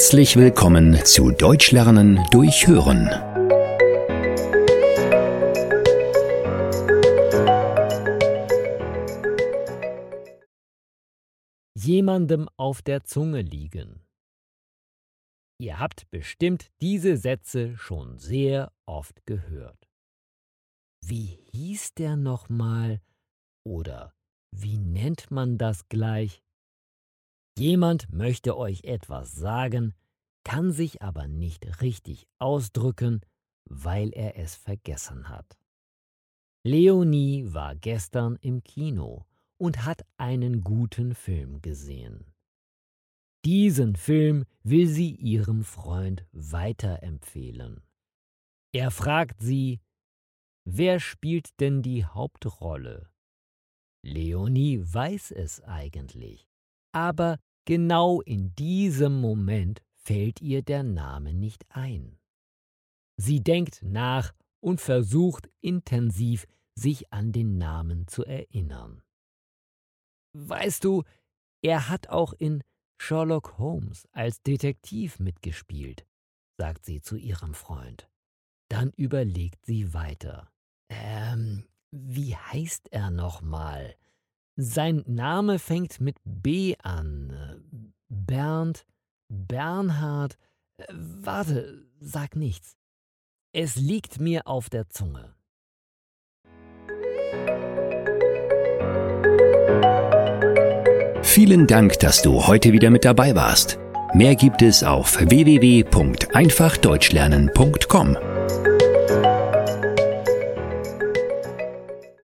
Herzlich willkommen zu Deutsch lernen durch Hören. Jemandem auf der Zunge liegen. Ihr habt bestimmt diese Sätze schon sehr oft gehört. Wie hieß der nochmal? Oder wie nennt man das gleich? Jemand möchte euch etwas sagen, kann sich aber nicht richtig ausdrücken, weil er es vergessen hat. Leonie war gestern im Kino und hat einen guten Film gesehen. Diesen Film will sie ihrem Freund weiterempfehlen. Er fragt sie, wer spielt denn die Hauptrolle? Leonie weiß es eigentlich, aber genau in diesem Moment fällt ihr der Name nicht ein. Sie denkt nach und versucht intensiv, sich an den Namen zu erinnern. Weißt du, er hat auch in Sherlock Holmes als Detektiv mitgespielt, sagt sie zu ihrem Freund. Dann überlegt sie weiter. Ähm, wie heißt er nochmal? Sein Name fängt mit B an. Bernd, Bernhard. Äh, warte, sag nichts. Es liegt mir auf der Zunge. Vielen Dank, dass du heute wieder mit dabei warst. Mehr gibt es auf www.einfachdeutschlernen.com.